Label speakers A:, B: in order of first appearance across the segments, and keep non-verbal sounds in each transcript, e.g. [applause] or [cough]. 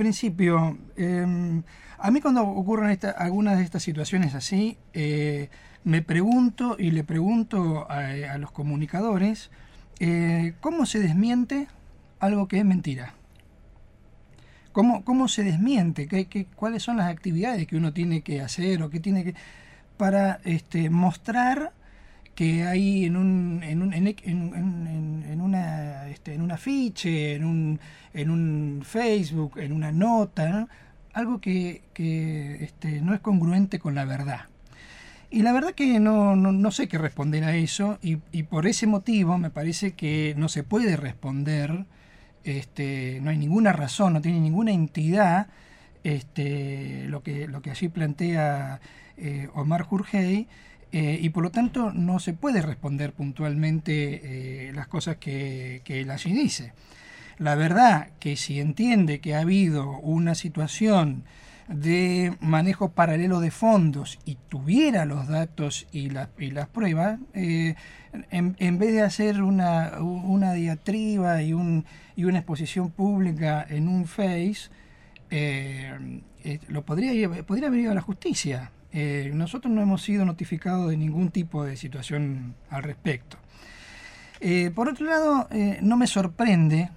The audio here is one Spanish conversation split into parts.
A: principio, em, a mí cuando ocurren algunas de estas situaciones así, eh, me pregunto y le pregunto a, los comunicadores, eh, ¿cómo se desmiente algo que es mentira? ¿Cómo, cómo se desmiente? ¿Qué, qué, cuáles son las actividades que uno tiene que hacer o que tiene que para este, mostrar que hay en un, en, un, en, en, en una, este, en un afiche, en un, en un Facebook, en una nota, algo que, que este, no es congruente con la verdad. Y la verdad que no, no, no sé qué responder a eso y, y, por ese motivo me parece que no se puede responder, este, no hay ninguna razón, no tiene ninguna entidad este, lo, que, lo que allí plantea eh, Omar Jurgey eh, y por lo tanto no se puede responder puntualmente eh, las cosas que, él allí dice. La verdad que si entiende que ha habido una situación de manejo paralelo de fondos y tuviera los datos y, y las pruebas, en, en, vez de hacer una, una diatriba y, un, y, una exposición pública en un Face, lo podría, podría haber ido a la justicia. Eh, nosotros no hemos sido notificados de ningún tipo de situación al respecto. Eh, por otro lado, eh, no me sorprende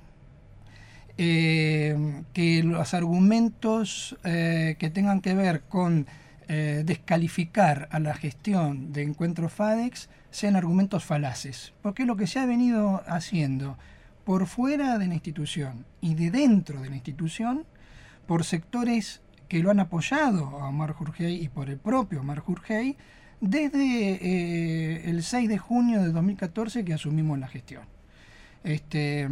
A: que los argumentos que tengan que ver con descalificar a la gestión de Encuentro FADEX sean argumentos falaces, porque lo que se ha venido haciendo por fuera de la institución y de dentro de la institución por sectores que lo han apoyado a Omar Jurgey y por el propio Omar Jurgey desde eh, el 6 de junio de 2014 que asumimos la gestión. Este,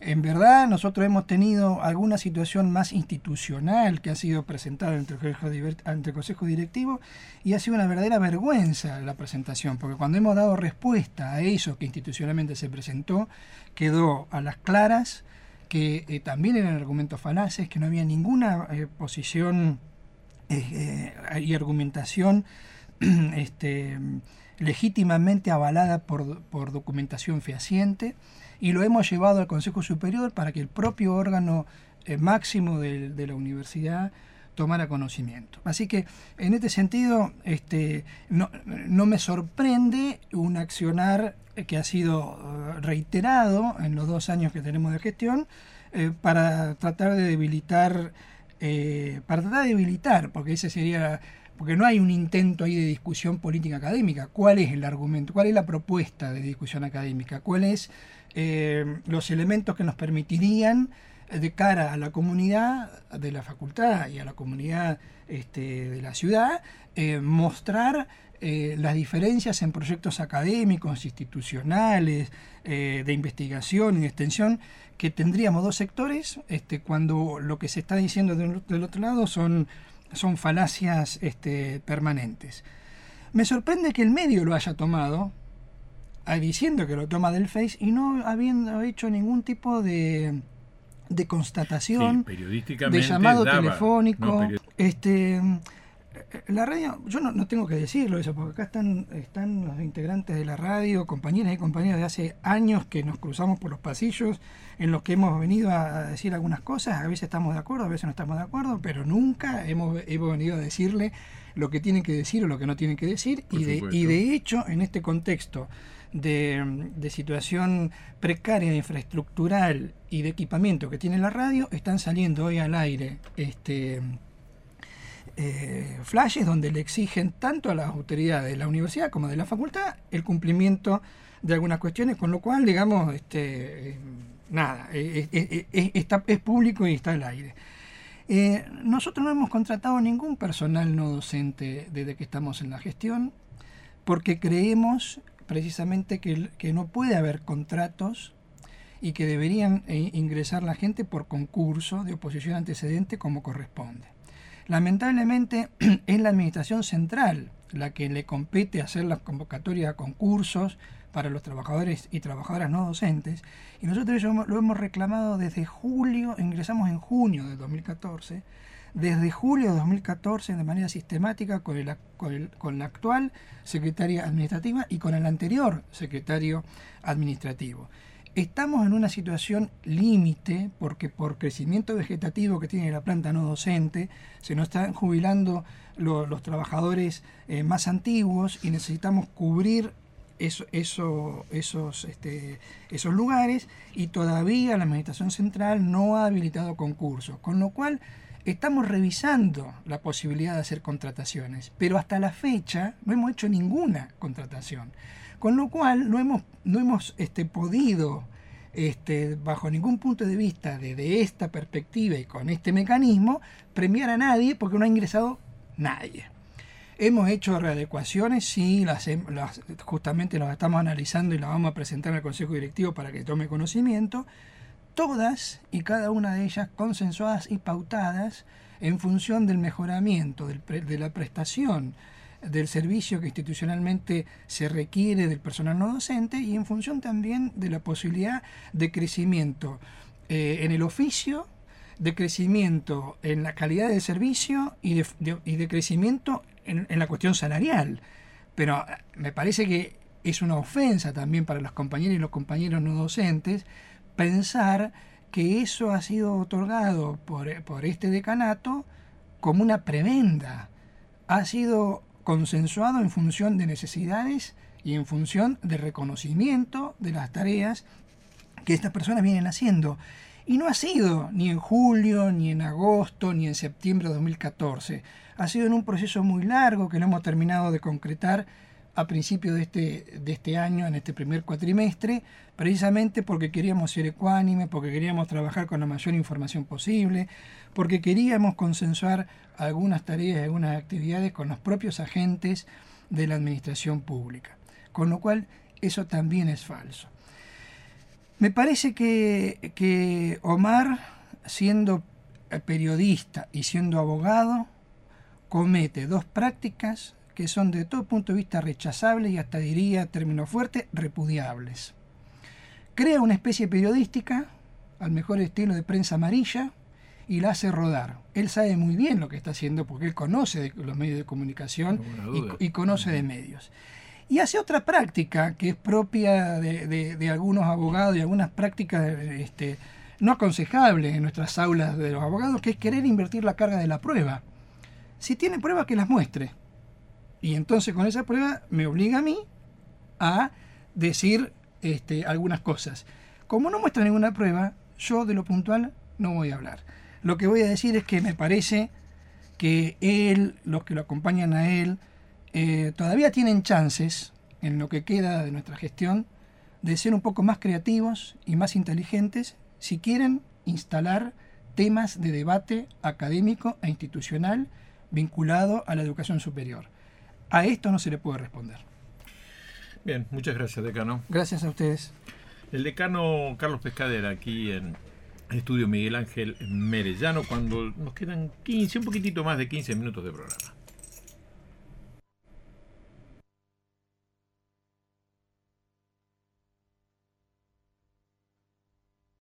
A: en verdad, nosotros hemos tenido alguna situación más institucional que ha sido presentada ante el, Consejo Directivo y ha sido una verdadera vergüenza la presentación, porque cuando hemos dado respuesta a eso que institucionalmente se presentó, quedó a las claras que eh, también eran argumentos falaces, que no había ninguna eh, posición eh, y argumentación [clears throat] este, legítimamente avalada por, por, documentación fehaciente, y lo hemos llevado al Consejo Superior para que el propio órgano máximo de, de, la universidad tomara conocimiento. Así que en este sentido este, no, no me sorprende un accionar que ha sido eh, reiterado en los dos años que tenemos de gestión eh, para tratar de debilitar, eh, para tratar de debilitar, porque ese sería, porque no hay un intento ahí de discusión política académica. ¿Cuál es el argumento? ¿Cuál es la propuesta de discusión académica? ¿Cuáles los elementos que nos permitirían de cara a la comunidad de la facultad y a la comunidad este, de la ciudad mostrar eh, las diferencias en proyectos académicos, institucionales, eh, de investigación y extensión, que tendríamos dos sectores, este, cuando lo que se está diciendo del, otro lado son, son falacias este, permanentes. Me sorprende que el medio lo haya tomado, diciendo que lo toma del Face, y no habiendo hecho ningún tipo de, de constatación, de llamado telefónico. este, la radio, yo no, tengo que decirlo eso, porque acá están, están los integrantes de la radio, compañeras y compañeros de hace años que nos cruzamos por los pasillos, en los que hemos venido a decir algunas cosas, a veces estamos de acuerdo, a veces no estamos de acuerdo, pero nunca hemos, hemos venido a decirle lo que tienen que decir o lo que no tienen que decir, y de, y de hecho, en este contexto de, situación precaria, infraestructural y de equipamiento que tiene la radio, están saliendo hoy al aire este eh, flashes donde le exigen tanto a las autoridades de la universidad como de la facultad el cumplimiento de algunas cuestiones, con lo cual, digamos, este, eh, nada, eh, está, es público y está al aire. nosotros no hemos contratado ningún personal no docente desde que estamos en la gestión, porque creemos precisamente que, que no puede haber contratos y que deberían ingresar la gente por concurso de oposición antecedente como corresponde. Lamentablemente [clears throat] es la Administración Central la que le compete hacer las convocatorias a concursos para los trabajadores y trabajadoras no docentes. Y nosotros lo hemos reclamado desde julio, ingresamos en junio de 2014, desde julio de 2014 de manera sistemática con, el, con, con la actual secretaria administrativa y con el anterior secretario administrativo. Estamos en una situación límite porque por crecimiento vegetativo que tiene la planta no docente, se nos están jubilando los trabajadores eh, más antiguos y necesitamos cubrir eso, esos, este, esos lugares y todavía la Administración Central no ha habilitado concursos, con lo cual estamos revisando la posibilidad de hacer contrataciones, pero hasta la fecha no hemos hecho ninguna contratación. Con lo cual no hemos, no hemos este, podido, este, bajo ningún punto de vista desde esta perspectiva y con este mecanismo, premiar a nadie porque no ha ingresado nadie. Hemos hecho readecuaciones, sí, las, justamente las estamos analizando y las vamos a presentar al Consejo Directivo para que tome conocimiento. Todas y cada una de ellas consensuadas y pautadas en función del mejoramiento de la prestación del servicio que institucionalmente se requiere del personal no docente y en función también de la posibilidad de crecimiento eh, en el oficio, de crecimiento en la calidad del servicio y de, crecimiento en, la cuestión salarial. Pero eh, me parece que es una ofensa también para los compañeros y los compañeros no docentes pensar que eso ha sido otorgado por, por este decanato como una prebenda. Ha sido consensuado en función de necesidades y en función de reconocimiento de las tareas que estas personas vienen haciendo. Y no ha sido ni en julio, ni en agosto, ni en septiembre de 2014. Ha sido en un proceso muy largo que no hemos terminado de concretar a principios de este, de este año, en este primer cuatrimestre, precisamente porque queríamos ser ecuánimes, porque queríamos trabajar con la mayor información posible, porque queríamos consensuar algunas tareas y algunas actividades con los propios agentes de la administración pública. Con lo cual, eso también es falso. Me parece que, que Omar, siendo periodista y siendo abogado, comete dos prácticas que son de todo punto de vista rechazables y hasta diría, término fuerte, repudiables. Crea una especie periodística, al mejor estilo de prensa amarilla, y la hace rodar. Él sabe muy bien lo que está haciendo porque él conoce de los medios de comunicación y, conoce de medios. Y hace otra práctica que es propia de, algunos abogados y algunas prácticas este, no aconsejables en nuestras aulas de los abogados, que es querer invertir la carga de la prueba. Si tiene pruebas, que las muestre. Y entonces con esa prueba me obliga a mí a decir este, algunas cosas. Como no muestra ninguna prueba, yo de lo puntual no voy a hablar. Lo que voy a decir es que me parece que él, los que lo acompañan a él, eh, todavía tienen chances en lo que queda de nuestra gestión de ser un poco más creativos y más inteligentes si quieren instalar temas de debate académico e institucional vinculado a la educación superior. A esto no se le puede responder.
B: Bien, muchas gracias, decano.
A: Gracias a ustedes.
B: El decano Carlos Pescadera, aquí en Estudio Miguel Ángel Merellano, cuando nos quedan 15, un poquitito más de 15 minutos de programa.